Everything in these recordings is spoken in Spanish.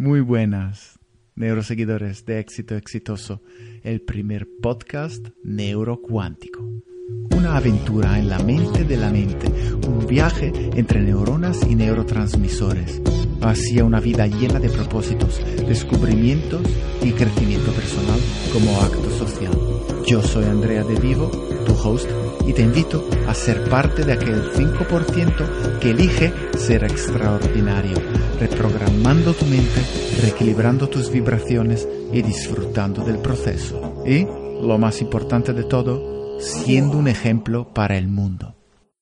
Muy buenas, neuroseguidores de éxito exitoso, el primer podcast neurocuántico. Una aventura en la mente de la mente, un viaje entre neuronas y neurotransmisores, hacia una vida llena de propósitos, descubrimientos y crecimiento personal como acto social. Yo soy Andrea de Vivo, tu host, y te invito a ser parte de aquel 5% que elige ser extraordinario, reprogramando tu mente, reequilibrando tus vibraciones y disfrutando del proceso. Y, lo más importante de todo, siendo un ejemplo para el mundo.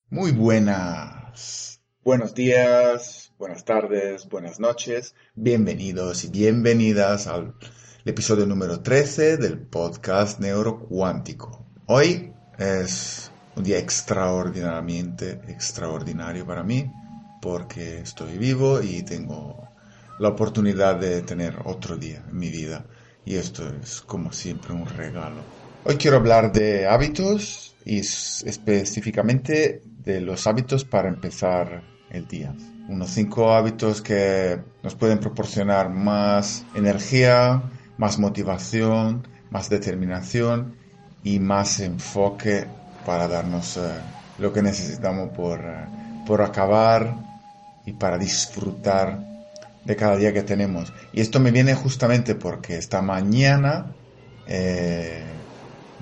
Muy buenas. Buenos días, buenas tardes, buenas noches. Bienvenidos y bienvenidas al episodio número 13 del podcast Neurocuántico. Hoy es un día extraordinariamente extraordinario para mí porque estoy vivo y tengo la oportunidad de tener otro día en mi vida y esto es como siempre un regalo. Hoy quiero hablar de hábitos y específicamente de los hábitos para empezar Unos cinco hábitos que nos pueden proporcionar más energía, más motivación, más determinación y más enfoque para darnos eh, lo que necesitamos por, eh, por acabar y para disfrutar de cada día que tenemos. Y esto me viene justamente porque esta mañana, eh,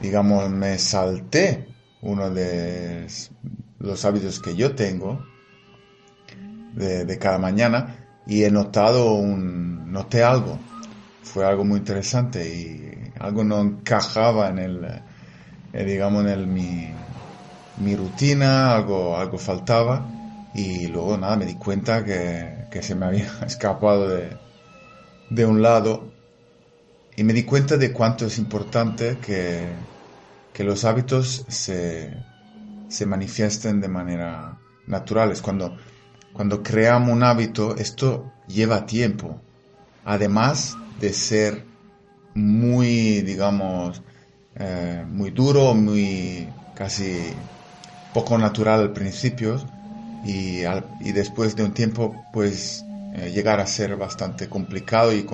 digamos, me salté uno de los hábitos que yo tengo de, cada mañana y he notado un, noté algo. Fue algo muy interesante y algo no encajaba en el, eh, digamos, en mi, mi, rutina, algo, algo faltaba y luego nada, me di cuenta que, que se me había escapado de, de, un lado y me di cuenta de cuánto es importante que, que los hábitos se, se manifiesten de manera naturales. Cuando, cuando creamos un hábito, esto lleva tiempo. Además de ser muy, digamos, eh, muy duro, muy casi poco natural al principio y, y después de un tiempo pues eh, llegar a ser bastante complicado y,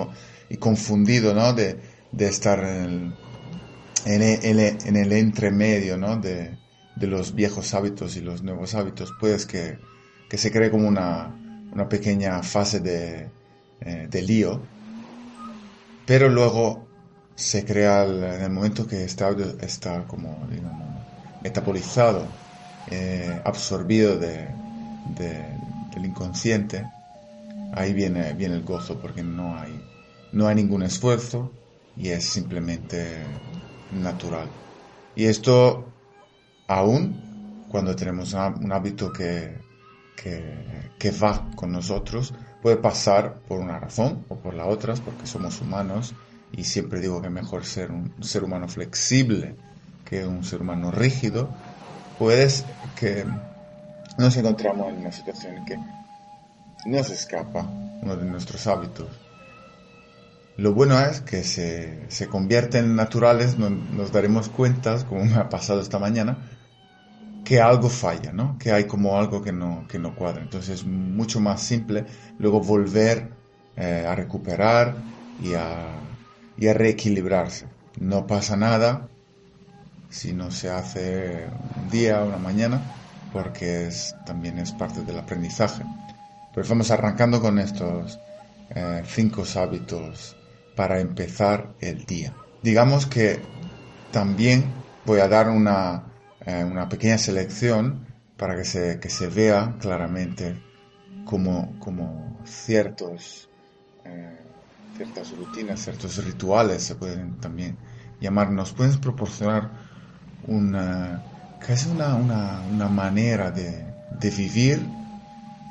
confundido, ¿no? De, estar en el, en el entremedio, ¿no? De, de, los viejos hábitos y los nuevos hábitos, pues que, que se cree como una, una pequeña fase de, eh, de lío, pero luego se crea en el momento que este audio está como, digamos, metabolizado, eh, absorbido de, del inconsciente, ahí viene, viene el gozo porque no hay, no hay ningún esfuerzo y es simplemente natural. Y esto aún cuando tenemos un hábito que, que, va con nosotros, puede pasar por una razón o por la otra, porque somos humanos y siempre digo que es mejor ser un ser humano flexible que un ser humano rígido, pues que nos encontramos en una situación en que nos escapa uno de nuestros hábitos. Lo bueno es que se, se convierten naturales, nos daremos cuenta, como me ha pasado esta mañana, que algo falla, ¿no? Que hay como algo que no, que no cuadra. Entonces es mucho más simple luego volver eh, a recuperar y a y a reequilibrarse. No pasa nada si no se hace un día o una mañana, porque es, también es parte del aprendizaje. Pues vamos arrancando con estos eh, cinco hábitos para empezar el día. Digamos que también voy a dar una, eh, una pequeña selección para que se, que se vea claramente como, como ciertos eh, ciertas rutinas, ciertos rituales se pueden también llamar, nos pueden proporcionar una, casi una, una, manera de, de vivir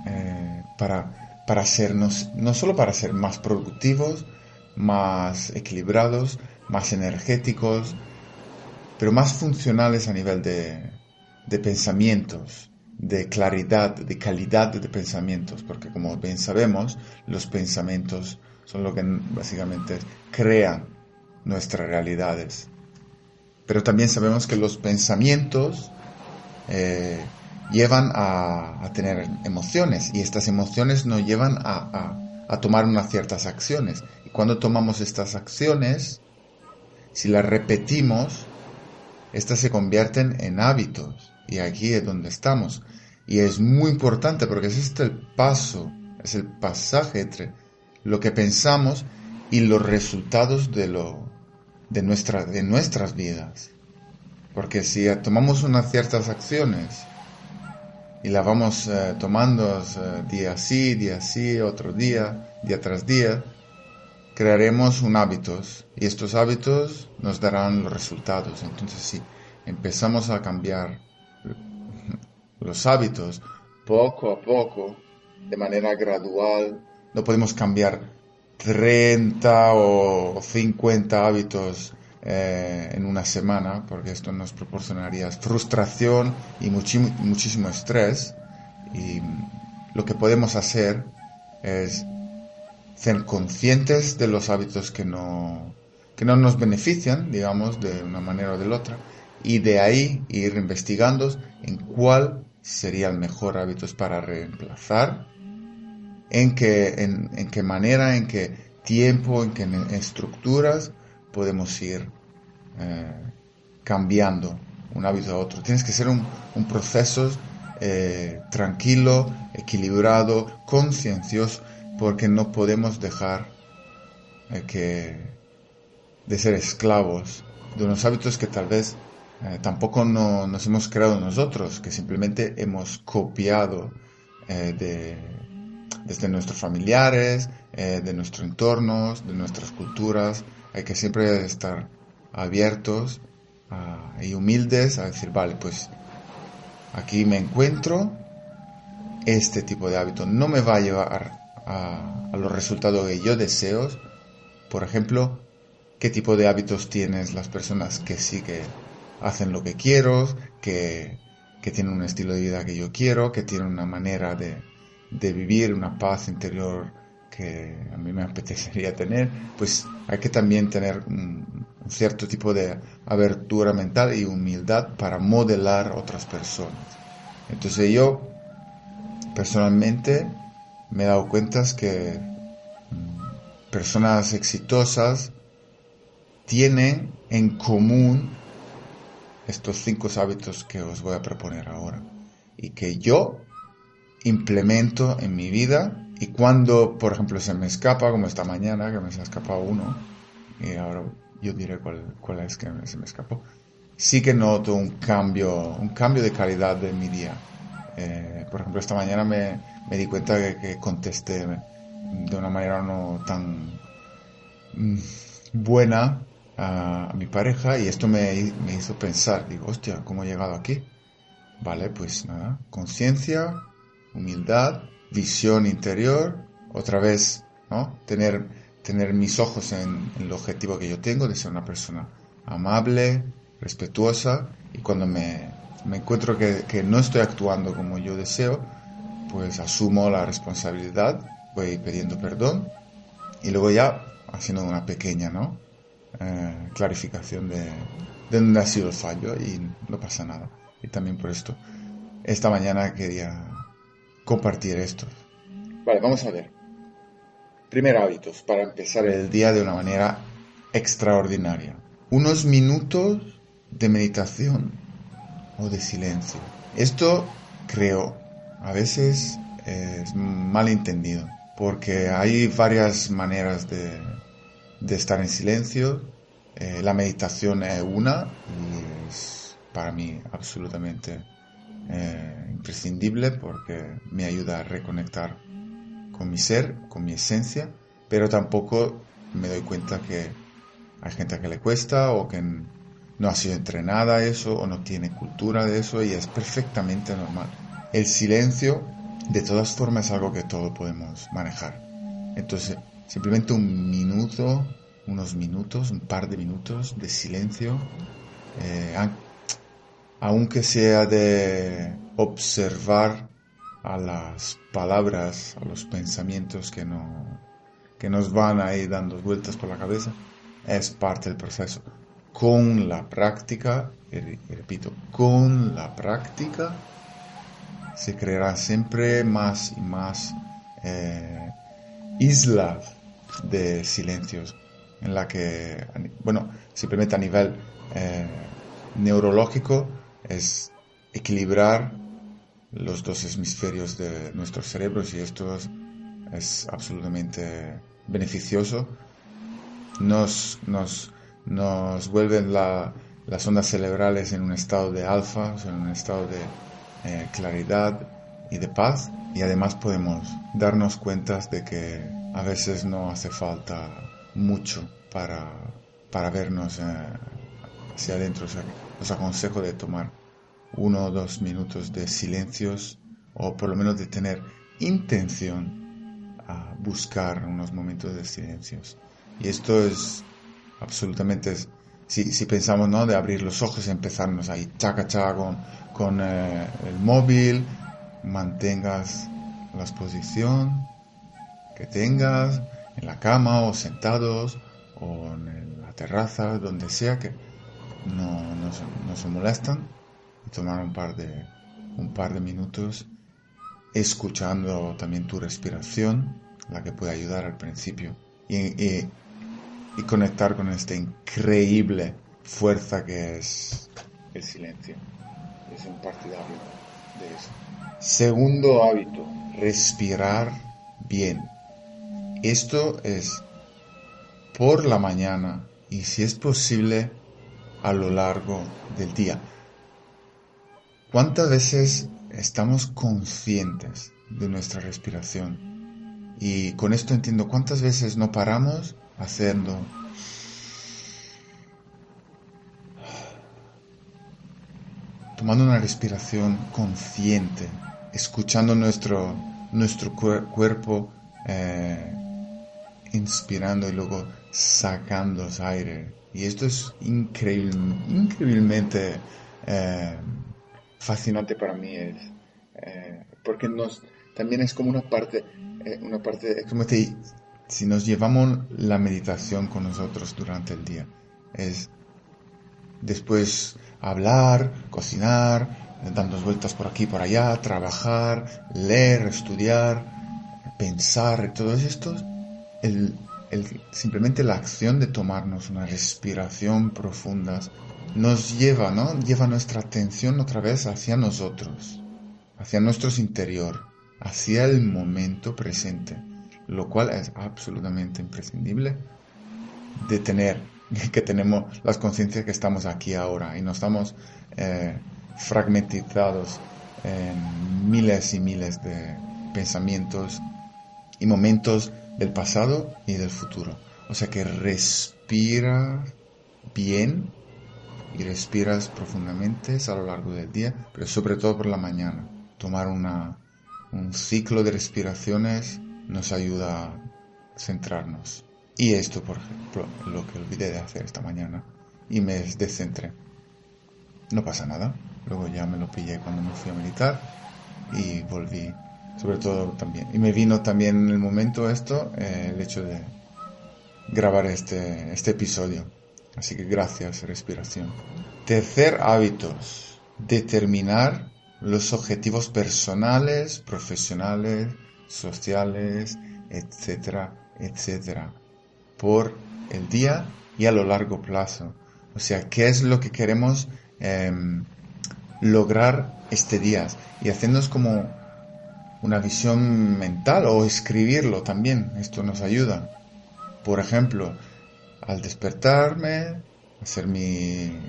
eh, para, para sernos, no solo para ser más productivos, más equilibrados, más energéticos, pero más funcionales a nivel de, de pensamientos, de claridad, de calidad de pensamientos, porque como bien sabemos, los pensamientos son lo que básicamente crean nuestras realidades. Pero también sabemos que los pensamientos eh, llevan a, tener emociones y estas emociones nos llevan a, a tomar unas ciertas acciones. Y cuando tomamos estas acciones, si las repetimos, estas se convierten en hábitos. Y aquí es donde estamos. Y es muy importante porque es este el paso, es el pasaje entre lo que pensamos y los resultados de, lo, de, nuestra, de nuestras vidas. Porque si tomamos unas ciertas acciones y las vamos eh, tomando eh, día sí, día sí, otro día, día tras día, crearemos un hábitos y estos hábitos nos darán los resultados. Entonces si empezamos a cambiar los hábitos poco a poco, de manera gradual, no podemos cambiar 30 o 50 hábitos eh, en una semana, porque esto nos proporcionaría frustración y muchísimo estrés. Y lo que podemos hacer es ser conscientes de los hábitos que no, que no nos benefician, digamos, de una manera o de otra, y de ahí ir investigando en cuál sería el mejor hábito para reemplazar, en qué, en, qué manera, en qué tiempo, en qué estructuras podemos ir eh, cambiando un hábito a otro. Tienes que ser un, proceso eh, tranquilo, equilibrado, conciencioso, porque no podemos dejar eh, que, de ser esclavos de unos hábitos que tal vez tampoco no, nos hemos creado nosotros, que simplemente hemos copiado de, desde nuestros familiares, de nuestros entornos, de nuestras culturas. Hay que siempre estar abiertos y humildes a decir, vale, pues aquí me encuentro, este tipo de hábito no me va a llevar a, los resultados que yo deseo. Por ejemplo, qué tipo de hábitos tienes las personas que sí que hacen lo que quiero, que, que tienen un estilo de vida que yo quiero, que tienen una manera de, de vivir, una paz interior que a mí me apetecería tener, pues hay que también tener un, cierto tipo de abertura mental y humildad para modelar otras personas. Entonces yo personalmente me he dado cuenta que mm, personas exitosas tienen en común estos cinco hábitos que os voy a proponer ahora y que yo implemento en mi vida y cuando, por ejemplo, se me escapa, como esta mañana, que me se ha escapado uno, y ahora yo diré cuál, cuál es que se me escapó, sí que noto un cambio, un cambio de calidad de mi día. Eh, por ejemplo, esta mañana me, di cuenta que, que, contesté de una manera no tan mm, buena a, mi pareja y esto me, hizo pensar, digo, hostia, ¿cómo he llegado aquí? Vale, pues nada, conciencia, humildad, visión interior, otra vez, ¿no? Tener, tener mis ojos en, el objetivo que yo tengo, de ser una persona amable, respetuosa, y cuando me, me encuentro que, que, no estoy actuando como yo deseo, pues asumo la responsabilidad, voy pidiendo perdón, y luego ya haciendo una pequeña, ¿no? Eh, clarificación de, de dónde ha sido el fallo y no pasa nada. Y también por esto, esta mañana quería compartir esto. Vale, vamos a ver. Primer hábitos para empezar el día de una manera extraordinaria. Unos minutos de meditación o de silencio. Esto creo a veces es mal entendido porque hay varias maneras de, de estar en silencio. Eh, la meditación es una y es para mí absolutamente eh, imprescindible porque me ayuda a reconectar con mi ser, con mi esencia, pero tampoco me doy cuenta que hay gente que le cuesta o que no ha sido entrenada a eso o no tiene cultura de eso y es perfectamente normal. El silencio, de todas formas, es algo que todos podemos manejar. Entonces, simplemente un minuto, unos minutos, un par de minutos de silencio, eh, aunque sea de observar a las palabras, a los pensamientos que, no, que nos van ahí dando vueltas por la cabeza, es parte del proceso. Con la práctica, y repito, con la práctica se creará siempre más y más eh, isla de silencios en la que, bueno, simplemente a nivel eh, neurológico es equilibrar los dos hemisferios de nuestros cerebros y esto es, absolutamente beneficioso. Nos, nos, nos vuelven las ondas cerebrales en un estado de alfa, en un estado de eh, claridad y de paz y además podemos darnos cuenta de que a veces no hace falta mucho para, para vernos eh, hacia adentro. os aconsejo de tomar uno o dos minutos de silencios o por lo menos de tener intención a buscar unos momentos de silencios. Y esto es absolutamente, si, si pensamos ¿no? de abrir los ojos y empezarnos ahí chaca chaca con, con eh, el móvil, mantengas la posición que tengas en la cama o sentados o en la terraza, donde sea que no, no, se, molestan y tomar un par de, un par de minutos escuchando también tu respiración, la que puede ayudar al principio, y, y, y, conectar con esta increíble fuerza que es el silencio. Es un partidario de eso. Segundo hábito, respirar bien. Esto es por la mañana y si es posible a lo largo del día. ¿Cuántas veces estamos conscientes de nuestra respiración? Y con esto entiendo cuántas veces no paramos haciendo tomando una respiración consciente, escuchando nuestro, nuestro cuerpo eh, inspirando y luego sacando aire. Y esto es increíble, increíblemente eh, fascinante para mí, es, eh, porque nos, también es como una parte, una parte, es como si nos llevamos la meditación con nosotros durante el día. Es después hablar, cocinar, dando vueltas por aquí por allá, trabajar, leer, estudiar, pensar, todo esto, el, simplemente la acción de tomarnos una respiración profunda nos lleva, ¿no? Lleva nuestra atención otra vez hacia nosotros, hacia nuestro interior, hacia el momento presente, lo cual es absolutamente imprescindible de tener, que tenemos las conciencias que estamos aquí ahora y no estamos eh, fragmentizados en miles y miles de pensamientos y momentos del pasado y del futuro. O sea que respira bien y respiras profundamente a lo largo del día, pero sobre todo por la mañana. Tomar una, un ciclo de respiraciones nos ayuda a centrarnos. Y esto, por ejemplo, lo que olvidé de hacer esta mañana y me descentré. No pasa nada. Luego ya me lo pillé cuando me fui a meditar y volví, sobre todo también. Y me vino también en el momento esto, eh, el hecho de grabar este, este episodio. Así que gracias, respiración. Tercer hábito, determinar los objetivos personales, profesionales, sociales, etcétera, etcétera, por el día y a lo largo plazo. O sea, ¿qué es lo que queremos em, lograr este día y hacernos como una visión mental o escribirlo también. Esto nos ayuda. Por ejemplo, al despertarme, hacer mi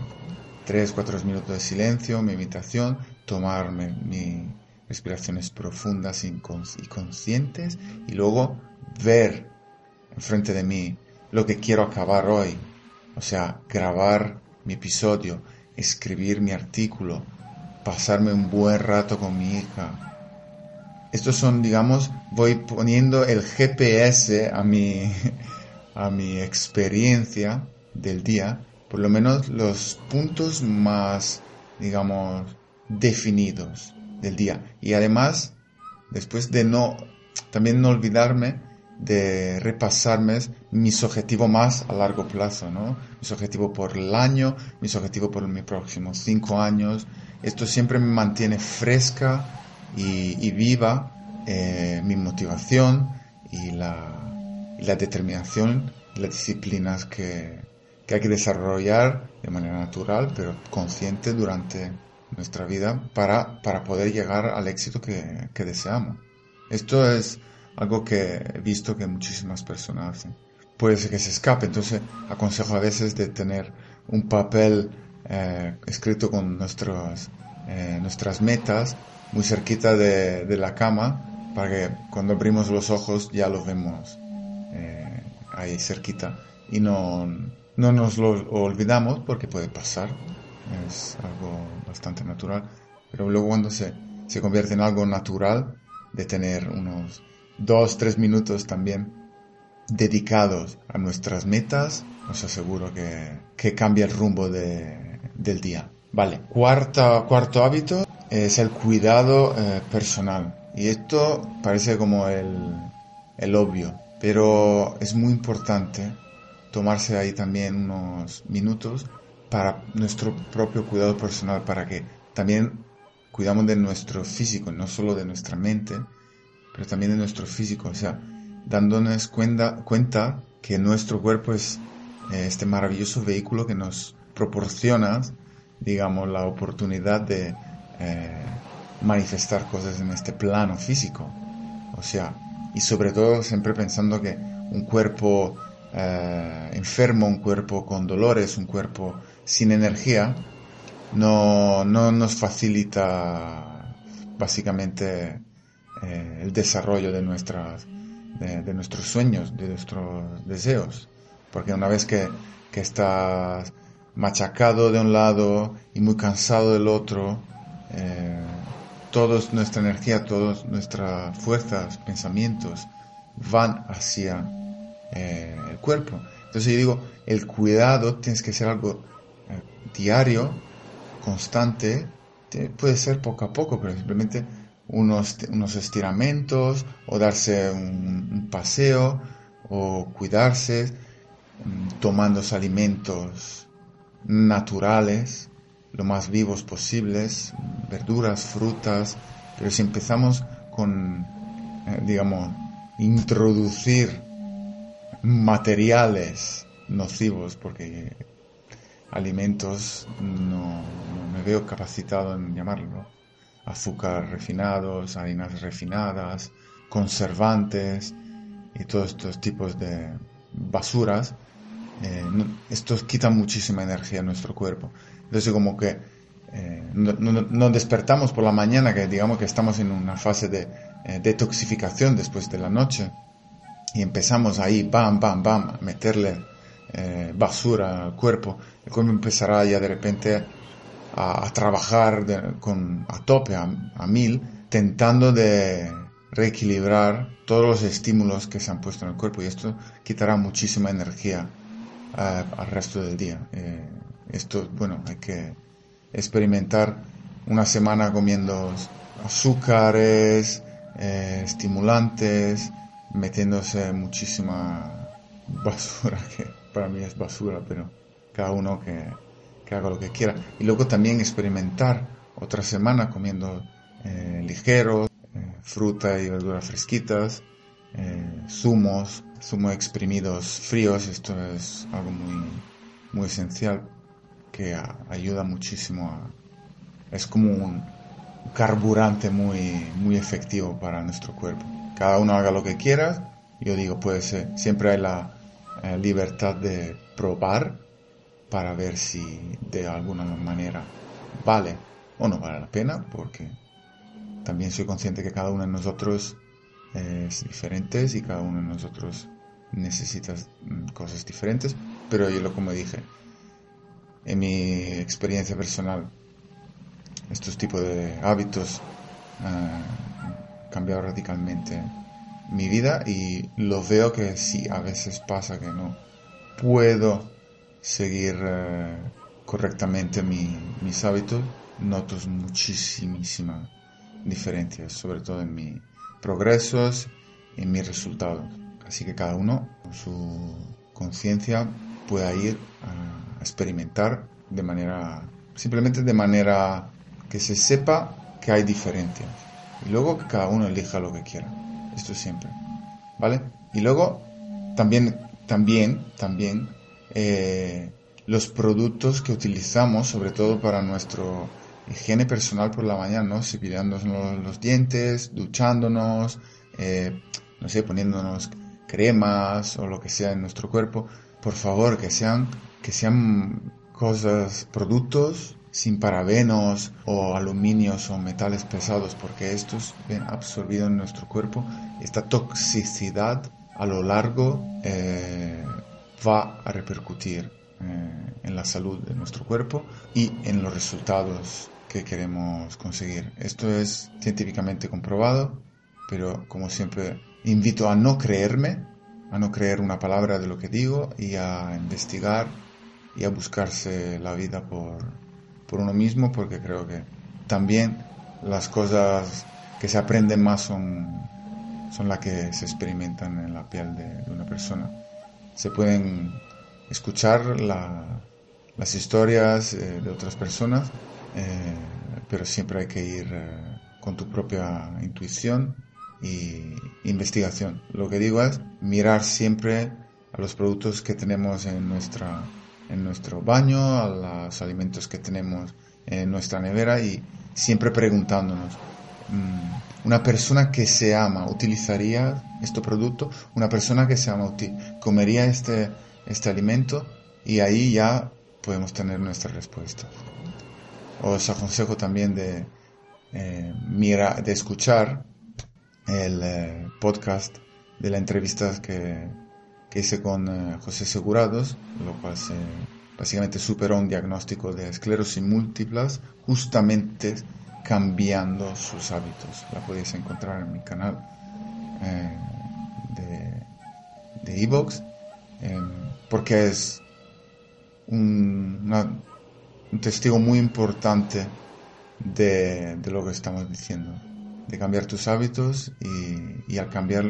3, 4 minutos de silencio, mi meditación, tomarme mis respiraciones profundas y conscientes y luego ver enfrente de mí lo que quiero acabar hoy. O sea, grabar mi episodio, escribir mi artículo, pasarme un buen rato con mi hija. Estos son, digamos, voy poniendo el GPS a mi, a mi experiencia del día, por lo menos los puntos más, digamos, definidos del día. Y además, después de no, también no olvidarme de repasarme mis objetivos más a largo plazo, ¿no? Mis objetivos por el año, mis objetivos por mis próximos cinco años, esto siempre me mantiene fresca y, viva eh, mi motivación y la, determinación las disciplinas que hay que desarrollar de manera natural, pero consciente durante nuestra vida para, para poder llegar al éxito que, que deseamos. Esto es algo que he visto que muchísimas personas hacen. Puede ser que se escape, entonces aconsejo a veces de tener un papel eh, escrito con nuestros, eh, nuestras metas muy cerquita de, de, la cama para que cuando abrimos los ojos ya los vemos eh, ahí cerquita y no, no nos lo olvidamos porque puede pasar, es algo bastante natural, pero luego cuando se, se convierte en algo natural de tener unos dos, tres minutos también dedicados a nuestras metas, os aseguro que, que cambia el rumbo de, del día. Vale, Cuarta, cuarto hábito es el cuidado eh, personal. Y esto parece como el, el obvio, pero es muy importante tomarse ahí también unos minutos para nuestro propio cuidado personal, para que también cuidamos de nuestro físico, no solo de nuestra mente, pero también de nuestro físico, o sea, dándonos cuenta, cuenta que nuestro cuerpo es eh, este maravilloso vehículo que nos proporciona, digamos, la oportunidad de eh, manifestar cosas en este plano físico. O sea, y sobre todo siempre pensando que un cuerpo eh, enfermo, un cuerpo con dolores, un cuerpo sin energía, no, no nos facilita básicamente eh, el desarrollo de, nuestras, de, nuestros sueños, de nuestros deseos. Porque una vez que, que estás machacado de un lado y muy cansado del otro, eh, toda nuestra energía, todas nuestras fuerzas, pensamientos van hacia eh, el cuerpo. Entonces yo digo, el cuidado tienes que ser algo diario, constante, puede ser poco a poco, pero simplemente unos, unos estiramientos o darse un, paseo o cuidarse mm, tomando alimentos naturales, lo más vivos posibles, verduras, frutas, pero si empezamos con, eh, digamos, introducir materiales nocivos, porque alimentos no, me veo capacitado en llamarlo, azúcar refinados, harinas refinadas, conservantes y todos estos tipos de basuras, eh, estos quitan muchísima energía a nuestro cuerpo. Entonces como que eh, no, despertamos por la mañana, que digamos que estamos en una fase de eh, detoxificación después de la noche y empezamos ahí, bam, bam, bam, a meterle basura al cuerpo, el empezará ya de repente a, trabajar con, a tope, a, mil, tentando de reequilibrar todos los estímulos que se han puesto en el cuerpo y esto quitará muchísima energía eh, al resto del día. Eh, esto, bueno, hay que experimentar una semana comiendo azúcares, eh, estimulantes, metiéndose muchísima basura, que para mí es basura, pero cada uno que, haga lo que quiera. Y luego también experimentar otra semana comiendo eh, ligeros, eh, fruta y verduras fresquitas, eh, zumos, zumos exprimidos fríos. Esto es algo muy, muy esencial que ayuda muchísimo a... Es como un carburante muy, muy efectivo para nuestro cuerpo. Cada uno haga lo que quiera. Yo digo, puede ser, siempre hay la libertad de probar para ver si de alguna manera vale o no vale la pena, porque también soy consciente que cada uno de nosotros es diferente y cada uno de nosotros necesita cosas diferentes, pero yo como dije, en mi experiencia personal, estos tipos de hábitos han cambiado radicalmente mi vida y lo veo que sí, a veces pasa que no puedo seguir eh, correctamente mis hábitos, noto muchísimas diferencias, sobre todo en mis progresos en mis resultados. Así que cada uno con su conciencia pueda ir a experimentar de manera, simplemente de manera que se sepa que hay diferencias. Y luego que cada uno elija lo que quiera. Esto siempre. ¿Vale? Y luego también, también, también eh, los productos que utilizamos, sobre todo para nuestro higiene personal por la mañana, ¿no? Cepillándonos los, dientes, duchándonos, eh, no sé, poniéndonos cremas o lo que sea en nuestro cuerpo. Por favor, que sean, que sean cosas, productos sin parabenos o aluminios o metales pesados, porque estos ven absorbidos en nuestro cuerpo. Esta toxicidad a lo largo eh, va a repercutir eh, en la salud de nuestro cuerpo y en los resultados que queremos conseguir. Esto es científicamente comprobado, pero como siempre invito a no creerme, a no creer una palabra de lo que digo y a investigar y a buscarse la vida por, por uno mismo, porque creo que también las cosas que se aprenden más son, son las que se experimentan en la piel de, una persona. Se pueden escuchar las historias eh, de otras personas, eh, pero siempre hay que ir eh, con tu propia intuición y investigación. Lo que digo es mirar siempre a los productos que tenemos en nuestra en nuestro baño, a los alimentos que tenemos en nuestra nevera y siempre preguntándonos, una persona que se ama utilizaría este producto, una persona que se ama comería este, este alimento y ahí ya podemos tener nuestra respuesta. Os aconsejo también de, eh, de escuchar el eh, podcast de la entrevista que que hice con eh, José Segurados, lo cual básicamente superó un diagnóstico de esclerosis múltiples, justamente cambiando sus hábitos. La podéis encontrar en mi canal eh, de Evox, em, porque es un, un, testigo muy importante de, de, lo que estamos diciendo, de cambiar tus hábitos y, y al cambiar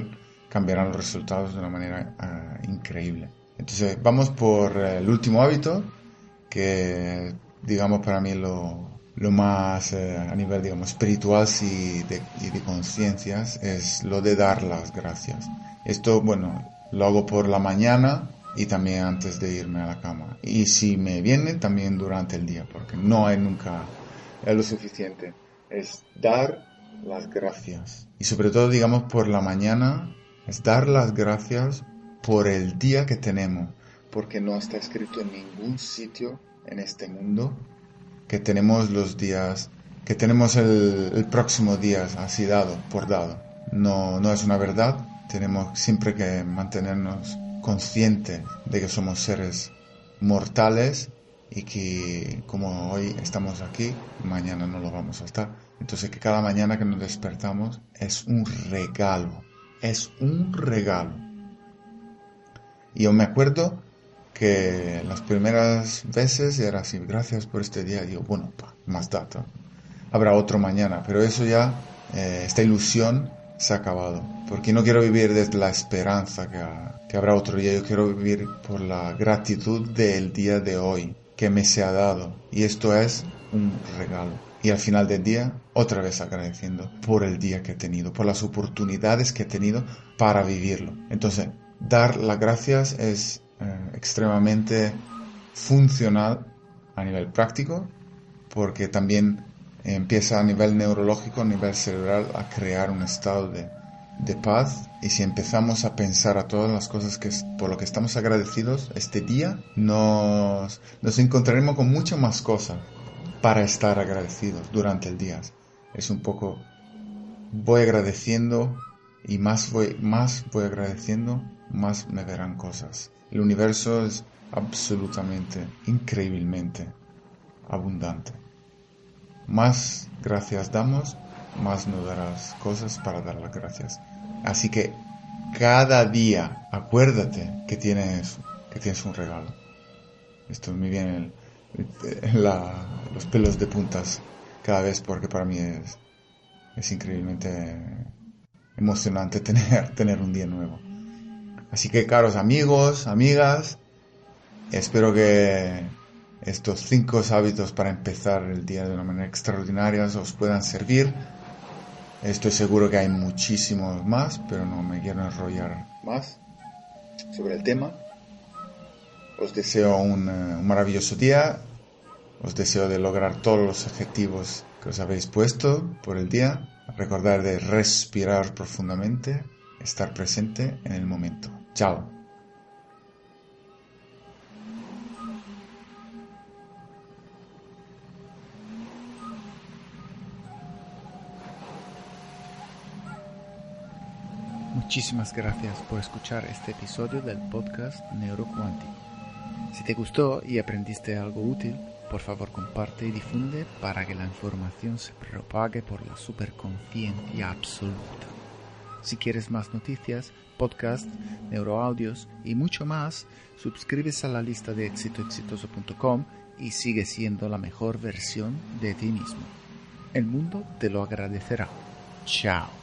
cambiarán los resultados de una manera ah, increíble. Entonces, vamos por eh, el último hábito, que digamos para mí lo, lo más eh, a nivel digamos espiritual y de, conciencias es lo de dar las gracias. Esto, bueno, lo hago por la mañana y también antes de irme a la cama. Y si me viene, también durante el día, porque no hay nunca es lo suficiente. Es dar las gracias. Y sobre todo, digamos, por la mañana es dar las gracias por el día que tenemos, porque no está escrito en ningún sitio en este mundo que tenemos los días, que tenemos el, próximo día así dado, por dado. No, no es una verdad, tenemos siempre que mantenernos conscientes de que somos seres mortales y que como hoy estamos aquí, mañana no lo vamos a estar. Entonces que cada mañana que nos despertamos es un regalo es un regalo. Y yo me acuerdo que las primeras veces era así, gracias por este día, digo, bueno, más data, habrá otro mañana, pero eso ya, eh, esta ilusión se ha acabado, porque no quiero vivir desde la esperanza que, que habrá otro día, yo quiero vivir por la gratitud del día de hoy que me se ha dado, y esto es un regalo. Y al final del día otra vez agradeciendo por el día que he tenido, por las oportunidades que he tenido para vivirlo. Entonces, dar las gracias es eh, extremadamente funcional a nivel práctico porque también empieza a nivel neurológico, a nivel cerebral, a crear un estado de, de paz y si empezamos a pensar a todas las cosas que por lo que estamos agradecidos este día, nos, nos encontraremos con muchas más cosas para estar agradecidos durante el día. Es un poco, voy agradeciendo y más voy, más voy agradeciendo, más me verán cosas. El universo es absolutamente, increíblemente abundante. Más gracias damos, más nos darás cosas para dar las gracias. Así que cada día acuérdate que tienes, que tienes un regalo. Esto me viene los pelos de puntas cada vez porque para mí es, es increíblemente emocionante tener, tener un día nuevo. Así que caros amigos, amigas, espero que estos cinco hábitos para empezar el día de una manera extraordinaria os puedan servir. Estoy seguro que hay muchísimos más, pero no me quiero enrollar más. sobre el tema. Os deseo un, eh, un maravilloso día. Os deseo de lograr todos los objetivos que os habéis puesto por el día. Recordar de respirar profundamente, estar presente en el momento. Chao. Muchísimas gracias por escuchar este episodio del podcast Neurocuántico. Si te gustó y aprendiste algo útil, por favor comparte y difunde para que la información se propague por la superconciencia absoluta. Si quieres más noticias, podcasts, neuroaudios y mucho más, suscríbete a la lista de exitoexitoso.com y sigue siendo la mejor versión de ti mismo. El mundo te lo agradecerá. Chao.